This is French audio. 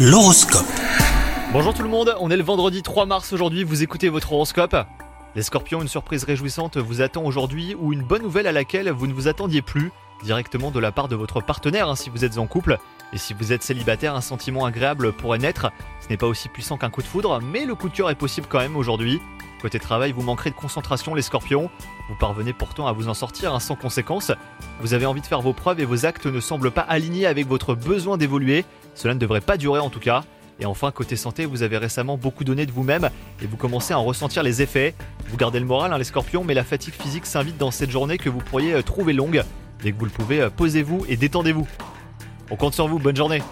L'horoscope. Bonjour tout le monde, on est le vendredi 3 mars aujourd'hui, vous écoutez votre horoscope. Les scorpions, une surprise réjouissante vous attend aujourd'hui ou une bonne nouvelle à laquelle vous ne vous attendiez plus, directement de la part de votre partenaire hein, si vous êtes en couple. Et si vous êtes célibataire, un sentiment agréable pourrait naître. Ce n'est pas aussi puissant qu'un coup de foudre, mais le coup de cœur est possible quand même aujourd'hui. Côté travail, vous manquerez de concentration les scorpions. Vous parvenez pourtant à vous en sortir hein, sans conséquence. Vous avez envie de faire vos preuves et vos actes ne semblent pas alignés avec votre besoin d'évoluer. Cela ne devrait pas durer en tout cas. Et enfin, côté santé, vous avez récemment beaucoup donné de vous-même et vous commencez à en ressentir les effets. Vous gardez le moral, hein, les scorpions, mais la fatigue physique s'invite dans cette journée que vous pourriez euh, trouver longue. Dès que vous le pouvez, euh, posez-vous et détendez-vous. On compte sur vous, bonne journée